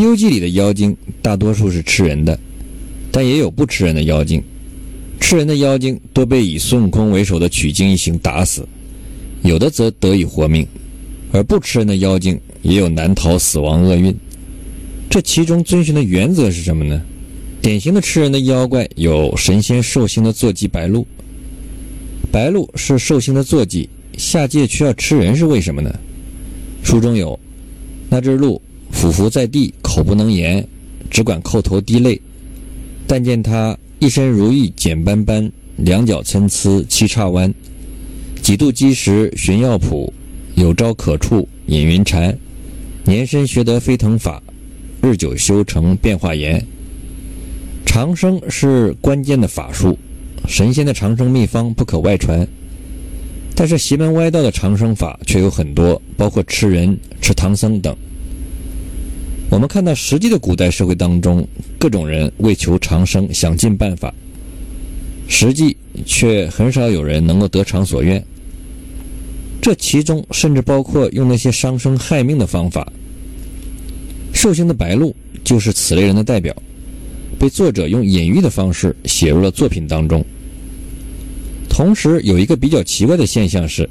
《西游记》里的妖精大多数是吃人的，但也有不吃人的妖精。吃人的妖精多被以孙悟空为首的取经一行打死，有的则得以活命；而不吃人的妖精也有难逃死亡厄运。这其中遵循的原则是什么呢？典型的吃人的妖怪有神仙寿星的坐骑白鹿。白鹿是寿星的坐骑，下界却要吃人，是为什么呢？书中有那只鹿。俯伏在地，口不能言，只管叩头滴泪。但见他一身如玉简斑斑，两脚参差七叉弯。几度积食寻药谱，有招可触引云禅。年深学得飞腾法，日久修成变化言。长生是关键的法术，神仙的长生秘方不可外传。但是邪门歪道的长生法却有很多，包括吃人、吃唐僧等。我们看到实际的古代社会当中，各种人为求长生，想尽办法，实际却很少有人能够得偿所愿。这其中甚至包括用那些伤生害命的方法。寿星的白鹿就是此类人的代表，被作者用隐喻的方式写入了作品当中。同时，有一个比较奇怪的现象是，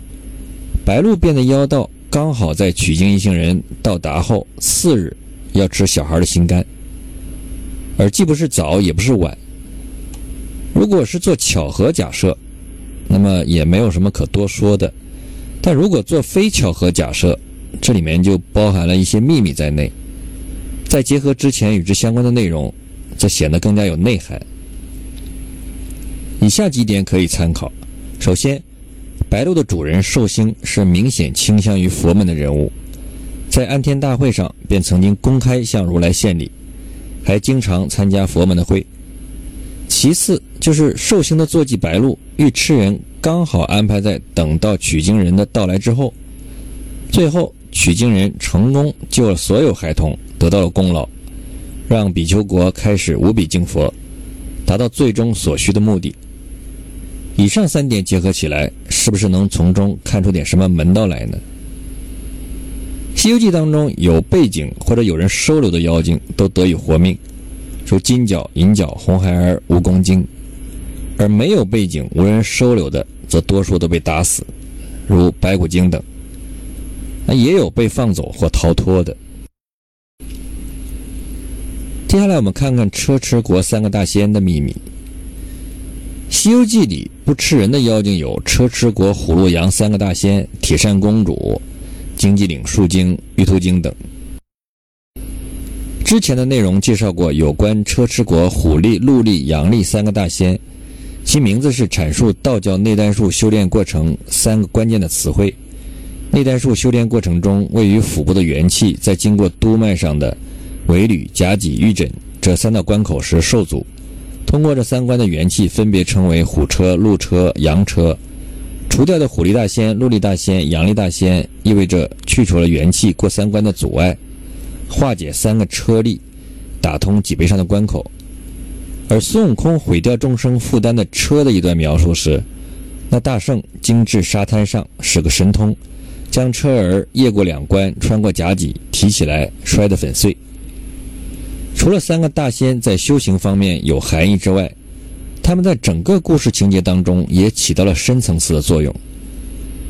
白鹿变的妖道刚好在取经一行人到达后次日。要吃小孩的心肝，而既不是早也不是晚。如果是做巧合假设，那么也没有什么可多说的。但如果做非巧合假设，这里面就包含了一些秘密在内。再结合之前与之相关的内容，则显得更加有内涵。以下几点可以参考：首先，白鹿的主人寿星是明显倾向于佛门的人物。在安天大会上，便曾经公开向如来献礼，还经常参加佛门的会。其次，就是寿星的坐骑白鹿欲吃人，刚好安排在等到取经人的到来之后。最后，取经人成功救了所有孩童，得到了功劳，让比丘国开始无比敬佛，达到最终所需的目的。以上三点结合起来，是不是能从中看出点什么门道来呢？《西游记》当中有背景或者有人收留的妖精都得以活命，如金角、银角、红孩儿、蜈蚣精；而没有背景、无人收留的，则多数都被打死，如白骨精等。那也有被放走或逃脱的。接下来我们看看车迟国三个大仙的秘密。《西游记》里不吃人的妖精有车迟国、虎落羊三个大仙、铁扇公主。经济岭树精、玉兔精等。之前的内容介绍过有关车迟国虎力、鹿力、羊力三个大仙，其名字是阐述道教内丹术修炼过程三个关键的词汇。内丹术修炼过程中，位于腹部的元气在经过督脉上的尾闾、甲脊、玉枕这三道关口时受阻，通过这三关的元气分别称为虎车、鹿车、羊车。除掉的虎力大仙、鹿力大仙、羊力大仙，意味着去除了元气过三关的阻碍，化解三个车力，打通脊背上的关口。而孙悟空毁掉众生负担的车的一段描述是：那大圣精至沙滩上，使个神通，将车儿越过两关，穿过甲脊，提起来摔得粉碎。除了三个大仙在修行方面有含义之外，他们在整个故事情节当中也起到了深层次的作用。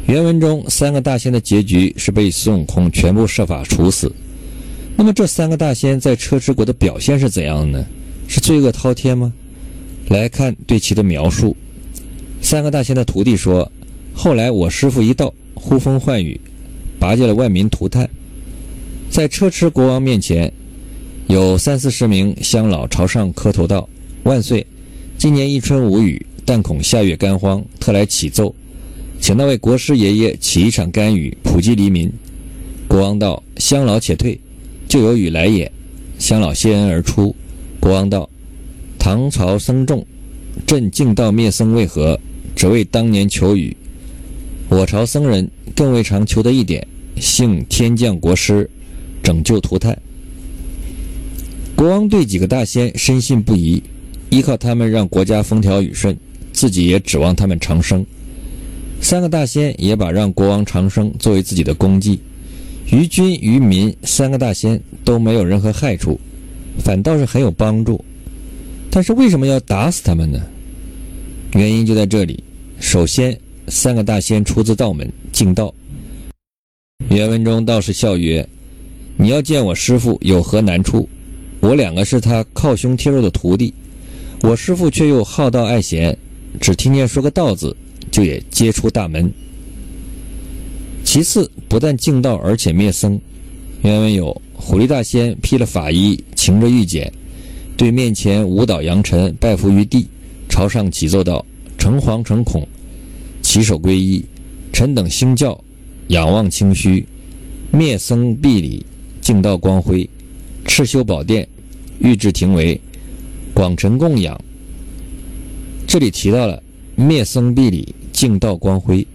原文中三个大仙的结局是被孙悟空全部设法处死。那么这三个大仙在车迟国的表现是怎样的呢？是罪恶滔天吗？来看对其的描述。三个大仙的徒弟说：“后来我师傅一到，呼风唤雨，拔掉了万民涂炭，在车迟国王面前，有三四十名乡老朝上磕头道：‘万岁！’”今年一春无雨，但恐下月干荒，特来启奏，请那位国师爷爷起一场甘雨，普济黎民。国王道：“乡老且退，就有雨来也。”乡老谢恩而出。国王道：“唐朝僧众，朕敬道灭僧为何？只为当年求雨。我朝僧人更未尝求得一点，幸天降国师，拯救涂炭。”国王对几个大仙深信不疑。依靠他们让国家风调雨顺，自己也指望他们长生。三个大仙也把让国王长生作为自己的功绩，于君于民三个大仙都没有任何害处，反倒是很有帮助。但是为什么要打死他们呢？原因就在这里。首先，三个大仙出自道门敬道。原文中道士笑曰：“你要见我师傅有何难处？我两个是他靠胸贴肉的徒弟，我师傅却又好道爱贤，只听见说个道字，就也接出大门。其次，不但敬道，而且灭僧。原文有虎力大仙披了法衣，擎着玉简，对面前舞蹈扬尘拜伏于地，朝上启奏道：‘诚惶诚恐，起手皈依，臣等兴教，仰望清虚，灭僧毕礼，敬道光辉，赤修宝殿，玉制庭为，广成供养。’这里提到了灭僧毕礼，净道光辉。”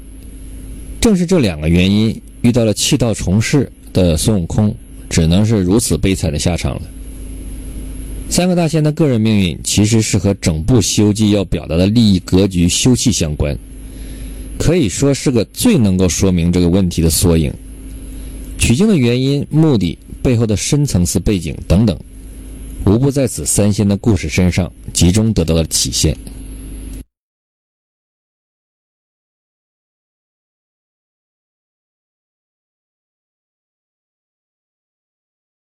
正是这两个原因，遇到了弃道从事的孙悟空，只能是如此悲惨的下场了。三个大仙的个人命运，其实是和整部《西游记》要表达的利益格局、修气相关，可以说是个最能够说明这个问题的缩影。取经的原因、目的、背后的深层次背景等等，无不在此三仙的故事身上集中得到了体现。